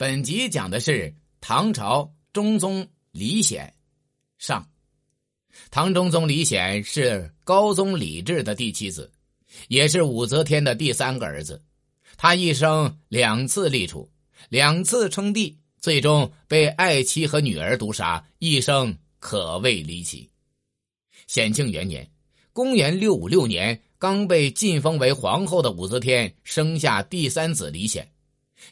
本集讲的是唐朝中宗李显上。唐中宗李显是高宗李治的第七子，也是武则天的第三个儿子。他一生两次立储，两次称帝，最终被爱妻和女儿毒杀，一生可谓离奇。显庆元年（公元656年），刚被晋封为皇后的武则天生下第三子李显。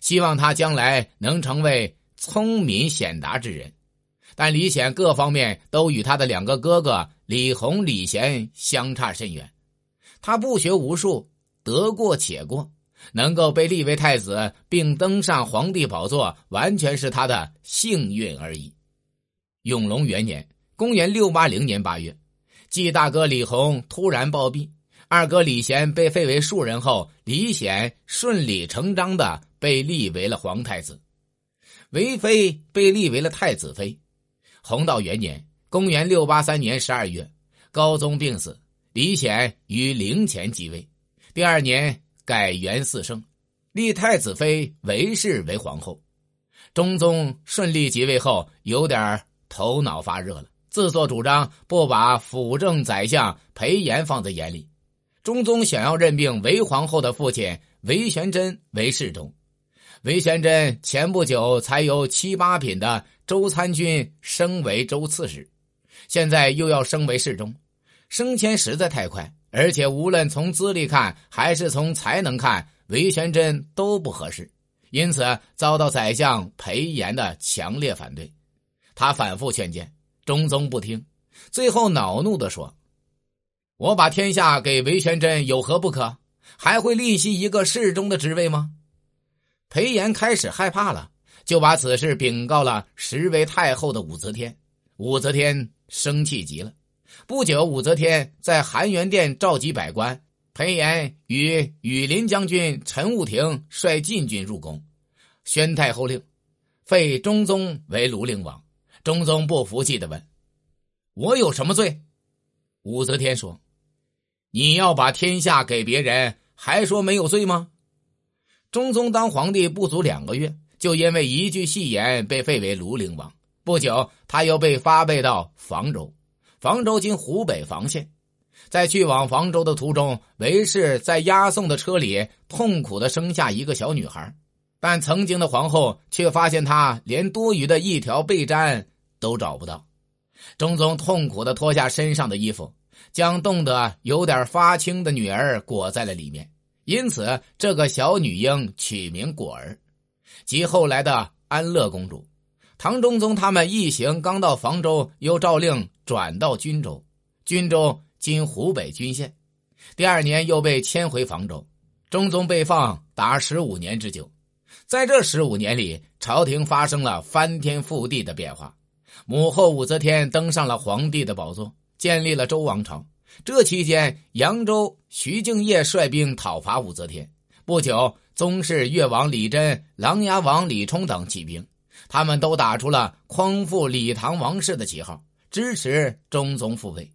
希望他将来能成为聪明显达之人，但李显各方面都与他的两个哥哥李弘、李贤相差甚远。他不学无术，得过且过，能够被立为太子并登上皇帝宝座，完全是他的幸运而已。永隆元年（公元680年8月），继大哥李弘突然暴毙，二哥李贤被废为庶人后，李显顺理成章的。被立为了皇太子，韦妃被立为了太子妃。弘道元年（公元683年12月），高宗病死，李显于陵前即位。第二年改元四圣，立太子妃韦氏为皇后。中宗顺利即位后，有点头脑发热了，自作主张不把辅政宰相裴炎放在眼里。中宗想要任命韦皇后的父亲韦玄真为侍中。韦玄真前不久才由七八品的周参军升为周刺史，现在又要升为侍中，升迁实在太快，而且无论从资历看还是从才能看，韦玄真都不合适，因此遭到宰相裴炎的强烈反对。他反复劝谏，中宗不听，最后恼怒地说：“我把天下给韦玄真有何不可？还会吝惜一个侍中的职位吗？”裴炎开始害怕了，就把此事禀告了实为太后的武则天。武则天生气极了。不久，武则天在含元殿召集百官，裴炎与羽林将军陈务庭率禁军入宫，宣太后令，废中宗为庐陵王。中宗不服气的问：“我有什么罪？”武则天说：“你要把天下给别人，还说没有罪吗？”中宗当皇帝不足两个月，就因为一句戏言被废为庐陵王。不久，他又被发配到房州，房州今湖北房县。在去往房州的途中，韦氏在押送的车里痛苦的生下一个小女孩，但曾经的皇后却发现她连多余的一条被毡都找不到。中宗痛苦的脱下身上的衣服，将冻得有点发青的女儿裹在了里面。因此，这个小女婴取名果儿，即后来的安乐公主。唐中宗他们一行刚到房州，又诏令转到军州，军州今湖北均县。第二年又被迁回房州。中宗被放达十五年之久，在这十五年里，朝廷发生了翻天覆地的变化。母后武则天登上了皇帝的宝座，建立了周王朝。这期间，扬州徐敬业率兵讨伐武则天。不久，宗室越王李真、琅琊王李冲等起兵，他们都打出了匡复李唐王室的旗号，支持中宗复位。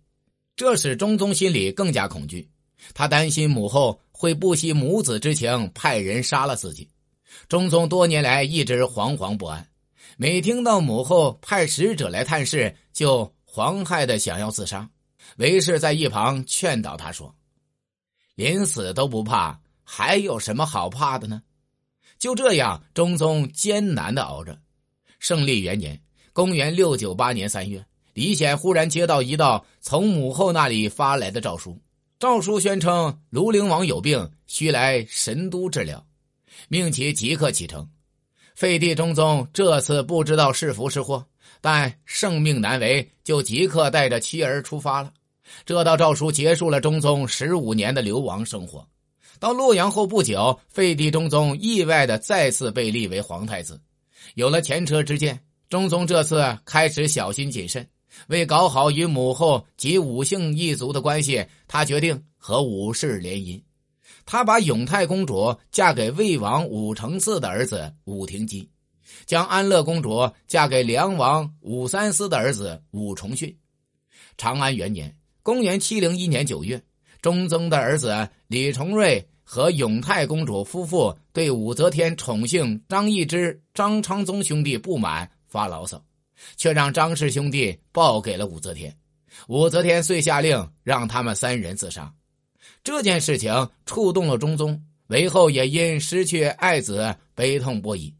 这使中宗心里更加恐惧，他担心母后会不惜母子之情，派人杀了自己。中宗多年来一直惶惶不安，每听到母后派使者来探视，就皇害的想要自杀。韦氏在一旁劝导他说：“连死都不怕，还有什么好怕的呢？”就这样，中宗艰难的熬着。胜利元年（公元698年3月），李显忽然接到一道从母后那里发来的诏书，诏书宣称庐陵王有病，需来神都治疗，命其即刻启程。废帝中宗这次不知道是福是祸，但圣命难违，就即刻带着妻儿出发了。这道诏书结束了中宗十五年的流亡生活。到洛阳后不久，废帝中宗意外的再次被立为皇太子。有了前车之鉴，中宗这次开始小心谨慎。为搞好与母后及武姓一族的关系，他决定和武氏联姻。他把永泰公主嫁给魏王武承嗣的儿子武廷基，将安乐公主嫁给梁王武三思的儿子武重训。长安元年。公元七零一年九月，中宗的儿子李重瑞和永泰公主夫妇对武则天宠幸张易之、张昌宗兄弟不满，发牢骚，却让张氏兄弟报给了武则天。武则天遂下令让他们三人自杀。这件事情触动了中宗，韦后也因失去爱子悲痛不已。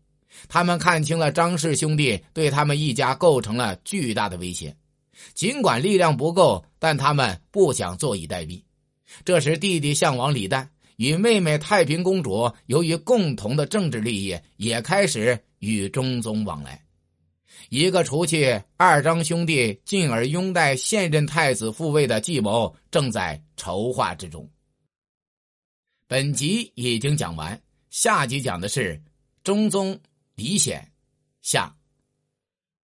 他们看清了张氏兄弟对他们一家构成了巨大的威胁，尽管力量不够，但他们不想坐以待毙。这时，弟弟项王李旦与妹妹太平公主由于共同的政治利益，也开始与中宗往来。一个除去二张兄弟，进而拥戴现任太子复位的计谋正在筹划之中。本集已经讲完，下集讲的是中宗李显下。